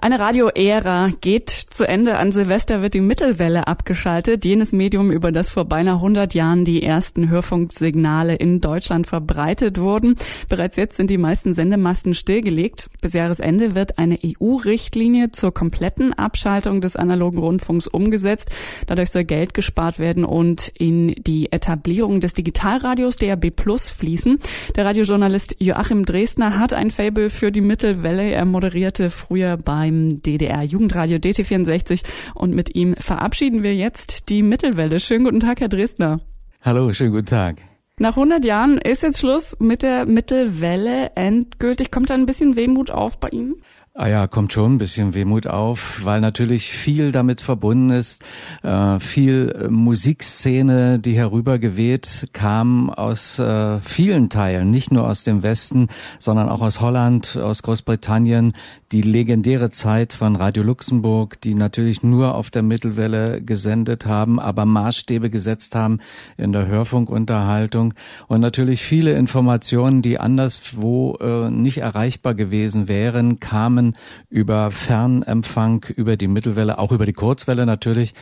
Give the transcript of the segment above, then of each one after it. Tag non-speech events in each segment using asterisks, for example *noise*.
Eine Radio-Ära geht zu Ende. An Silvester wird die Mittelwelle abgeschaltet, jenes Medium, über das vor beinahe 100 Jahren die ersten Hörfunksignale in Deutschland verbreitet wurden. Bereits jetzt sind die meisten Sendemasten stillgelegt. Bis Jahresende wird eine EU-Richtlinie zur kompletten Abschaltung des analogen Rundfunks umgesetzt. Dadurch soll Geld gespart werden und in die Etablierung des Digitalradios DAB Plus fließen. Der Radiojournalist Joachim Dresdner hat ein Fable für die Mittelwelle. Er moderierte früher bei beim DDR Jugendradio DT64 und mit ihm verabschieden wir jetzt die Mittelwelle. Schönen guten Tag, Herr Dresdner. Hallo, schönen guten Tag. Nach 100 Jahren ist jetzt Schluss mit der Mittelwelle endgültig. Kommt da ein bisschen Wehmut auf bei Ihnen? Ah ja, kommt schon ein bisschen Wehmut auf, weil natürlich viel damit verbunden ist. Äh, viel Musikszene, die herübergeweht kam aus äh, vielen Teilen, nicht nur aus dem Westen, sondern auch aus Holland, aus Großbritannien. Die legendäre Zeit von Radio Luxemburg, die natürlich nur auf der Mittelwelle gesendet haben, aber Maßstäbe gesetzt haben in der Hörfunkunterhaltung. Und natürlich viele Informationen, die anderswo äh, nicht erreichbar gewesen wären, kamen über Fernempfang, über die Mittelwelle, auch über die Kurzwelle natürlich.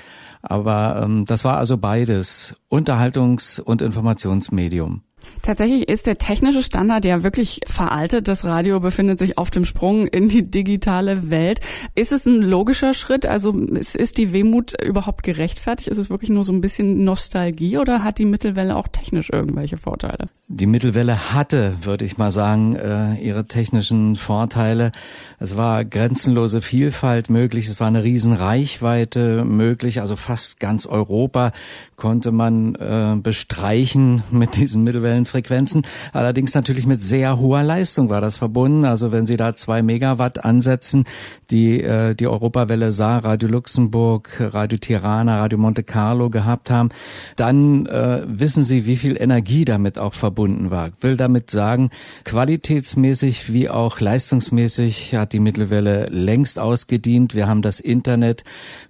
Aber ähm, das war also beides, Unterhaltungs- und Informationsmedium. Tatsächlich ist der technische Standard ja wirklich veraltet. Das Radio befindet sich auf dem Sprung in die digitale Welt. Ist es ein logischer Schritt? Also ist die Wehmut überhaupt gerechtfertigt? Ist es wirklich nur so ein bisschen Nostalgie oder hat die Mittelwelle auch technisch irgendwelche Vorteile? Die Mittelwelle hatte, würde ich mal sagen, äh, ihre technischen Vorteile. Es war grenzenlose Vielfalt möglich. Es war eine Riesenreichweite möglich. Also fast ganz Europa konnte man äh, bestreichen mit diesen Mittelwellen aktuellen Frequenzen. Allerdings natürlich mit sehr hoher Leistung war das verbunden. Also wenn Sie da zwei Megawatt ansetzen, die äh, die Europawelle Saar, Radio Luxemburg, Radio Tirana, Radio Monte Carlo gehabt haben, dann äh, wissen Sie, wie viel Energie damit auch verbunden war. Will damit sagen, qualitätsmäßig wie auch leistungsmäßig hat die Mittelwelle längst ausgedient. Wir haben das Internet,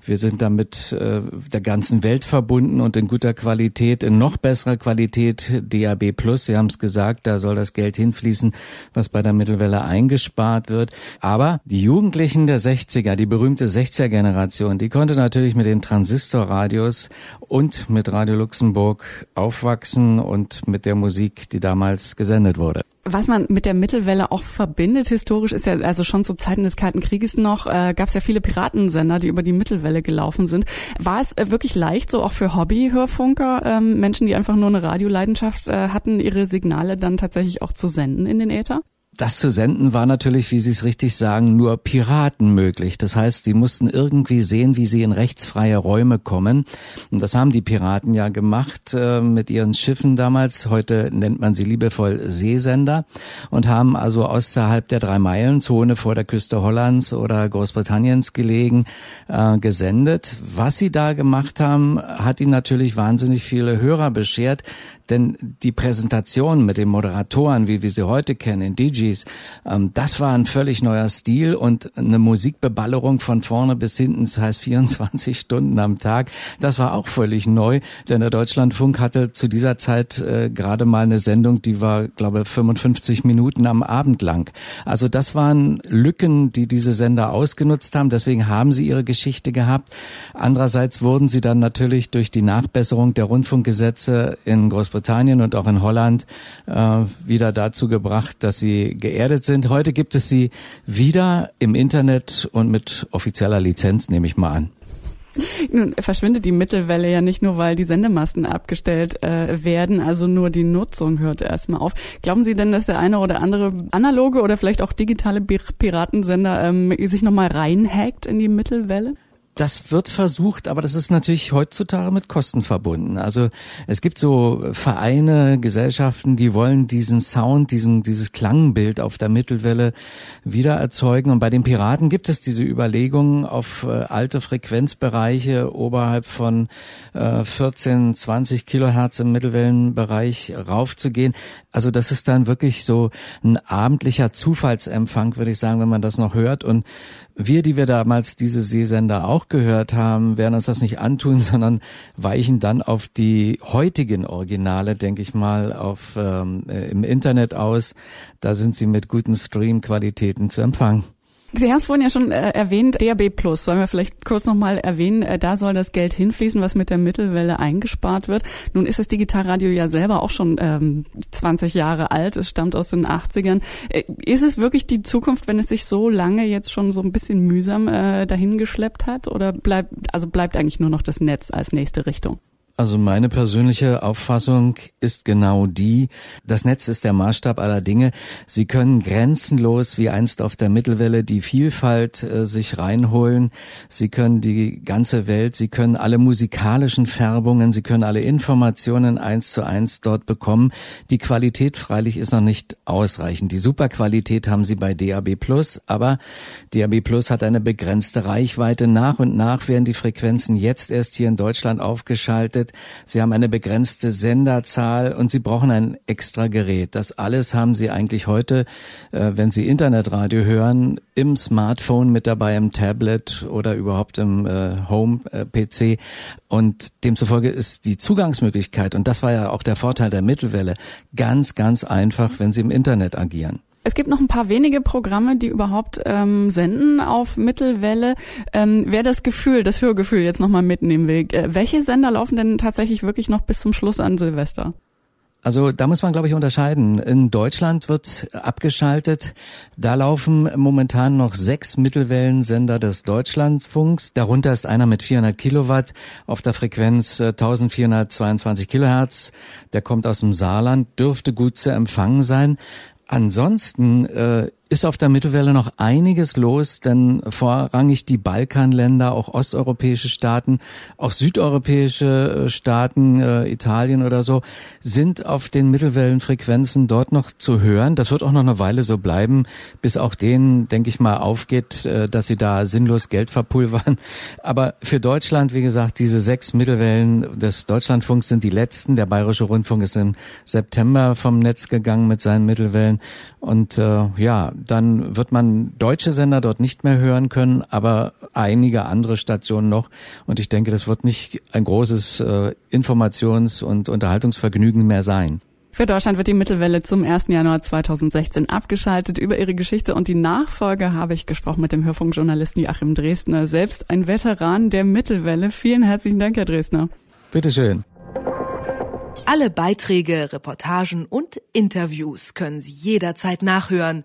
wir sind damit äh, der ganzen Welt verbunden und in guter Qualität, in noch besserer Qualität DAB Plus. Sie haben es gesagt, da soll das Geld hinfließen, was bei der Mittelwelle eingespart wird. Aber die Jugendlichen der 60er, die berühmte 60er-Generation, die konnte natürlich mit den Transistorradios und mit Radio Luxemburg aufwachsen und mit der Musik, die damals gesendet wurde. Was man mit der Mittelwelle auch verbindet historisch ist ja, also schon zu Zeiten des Kalten Krieges noch, äh, gab es ja viele Piratensender, die über die Mittelwelle gelaufen sind. War es äh, wirklich leicht, so auch für Hobbyhörfunker, ähm, Menschen, die einfach nur eine Radioleidenschaft äh, hatten, ihre Signale dann tatsächlich auch zu senden in den Äther? Das zu senden war natürlich, wie Sie es richtig sagen, nur Piraten möglich. Das heißt, sie mussten irgendwie sehen, wie sie in rechtsfreie Räume kommen. Und das haben die Piraten ja gemacht äh, mit ihren Schiffen damals. Heute nennt man sie liebevoll Seesender und haben also außerhalb der Drei-Meilen-Zone vor der Küste Hollands oder Großbritanniens gelegen äh, gesendet. Was sie da gemacht haben, hat ihnen natürlich wahnsinnig viele Hörer beschert, denn die Präsentation mit den Moderatoren, wie wir sie heute kennen, DJ Fugees. Ähm, das war ein völlig neuer Stil und eine Musikbeballerung von vorne bis hinten, das heißt 24 *laughs* Stunden am Tag. Das war auch völlig neu, denn der Deutschlandfunk hatte zu dieser Zeit äh, gerade mal eine Sendung, die war, glaube 55 Minuten am Abend lang. Also das waren Lücken, die diese Sender ausgenutzt haben. Deswegen haben sie ihre Geschichte gehabt. Andererseits wurden sie dann natürlich durch die Nachbesserung der Rundfunkgesetze in Großbritannien und auch in Holland äh, wieder dazu gebracht, dass sie geerdet sind. Heute gibt es sie wieder im Internet und mit offizieller Lizenz, nehme ich mal an. Nun verschwindet die Mittelwelle ja nicht nur, weil die Sendemasten abgestellt äh, werden, also nur die Nutzung hört erstmal auf. Glauben Sie denn, dass der eine oder andere analoge oder vielleicht auch digitale Piratensender ähm, sich nochmal reinhackt in die Mittelwelle? Das wird versucht, aber das ist natürlich heutzutage mit Kosten verbunden. Also es gibt so Vereine, Gesellschaften, die wollen diesen Sound, diesen, dieses Klangbild auf der Mittelwelle wieder erzeugen. Und bei den Piraten gibt es diese Überlegungen, auf äh, alte Frequenzbereiche oberhalb von äh, 14, 20 Kilohertz im Mittelwellenbereich raufzugehen. Also das ist dann wirklich so ein abendlicher Zufallsempfang, würde ich sagen, wenn man das noch hört. Und wir, die wir damals diese Seesender auch gehört haben, werden uns das nicht antun, *laughs* sondern weichen dann auf die heutigen Originale, denke ich mal, auf ähm, äh, im Internet aus. Da sind sie mit guten Stream-Qualitäten zu empfangen. Sie haben es vorhin ja schon äh, erwähnt, DAB Plus. Sollen wir vielleicht kurz nochmal erwähnen, äh, da soll das Geld hinfließen, was mit der Mittelwelle eingespart wird. Nun ist das Digitalradio ja selber auch schon ähm, 20 Jahre alt. Es stammt aus den 80ern. Äh, ist es wirklich die Zukunft, wenn es sich so lange jetzt schon so ein bisschen mühsam äh, dahingeschleppt hat? Oder bleibt, also bleibt eigentlich nur noch das Netz als nächste Richtung? Also meine persönliche Auffassung ist genau die, das Netz ist der Maßstab aller Dinge. Sie können grenzenlos wie einst auf der Mittelwelle die Vielfalt äh, sich reinholen. Sie können die ganze Welt, Sie können alle musikalischen Färbungen, Sie können alle Informationen eins zu eins dort bekommen. Die Qualität freilich ist noch nicht ausreichend. Die Superqualität haben Sie bei DAB Plus, aber DAB Plus hat eine begrenzte Reichweite. Nach und nach werden die Frequenzen jetzt erst hier in Deutschland aufgeschaltet gesendet. Sie haben eine begrenzte Senderzahl und Sie brauchen ein extra Gerät. Das alles haben Sie eigentlich heute, äh, wenn Sie Internetradio hören, im Smartphone mit dabei, im Tablet oder überhaupt im äh, Home-PC. Und demzufolge ist die Zugangsmöglichkeit, und das war ja auch der Vorteil der Mittelwelle, ganz, ganz einfach, wenn Sie im Internet agieren. Es gibt noch ein paar wenige Programme, die überhaupt ähm, senden auf Mittelwelle. Ähm, wer das Gefühl, das Hörgefühl jetzt nochmal mitnehmen will, äh, welche Sender laufen denn tatsächlich wirklich noch bis zum Schluss an Silvester? Also da muss man, glaube ich, unterscheiden. In Deutschland wird abgeschaltet. Da laufen momentan noch sechs Mittelwellensender des Deutschlandfunks. Darunter ist einer mit 400 Kilowatt auf der Frequenz 1422 äh, Kilohertz. Der kommt aus dem Saarland, dürfte gut zu empfangen sein. Ansonsten äh, ist auf der Mittelwelle noch einiges los, denn vorrangig die Balkanländer, auch osteuropäische Staaten, auch südeuropäische äh, Staaten, äh, Italien oder so, sind auf den Mittelwellenfrequenzen dort noch zu hören. Das wird auch noch eine Weile so bleiben, bis auch denen, denke ich mal, aufgeht, äh, dass sie da sinnlos Geld verpulvern. *laughs* Aber für Deutschland, wie gesagt, diese sechs Mittelwellen des Deutschlandfunks sind die letzten. Der Bayerische Rundfunk ist im September vom Netz gegangen mit seinen Mittelwellen. Und äh, ja, dann wird man deutsche Sender dort nicht mehr hören können, aber einige andere Stationen noch. Und ich denke, das wird nicht ein großes äh, Informations- und Unterhaltungsvergnügen mehr sein. Für Deutschland wird die Mittelwelle zum 1. Januar 2016 abgeschaltet. Über ihre Geschichte und die Nachfolge habe ich gesprochen mit dem Hörfunkjournalisten Joachim Dresdner, selbst ein Veteran der Mittelwelle. Vielen herzlichen Dank, Herr Dresdner. Bitteschön. Alle Beiträge, Reportagen und Interviews können Sie jederzeit nachhören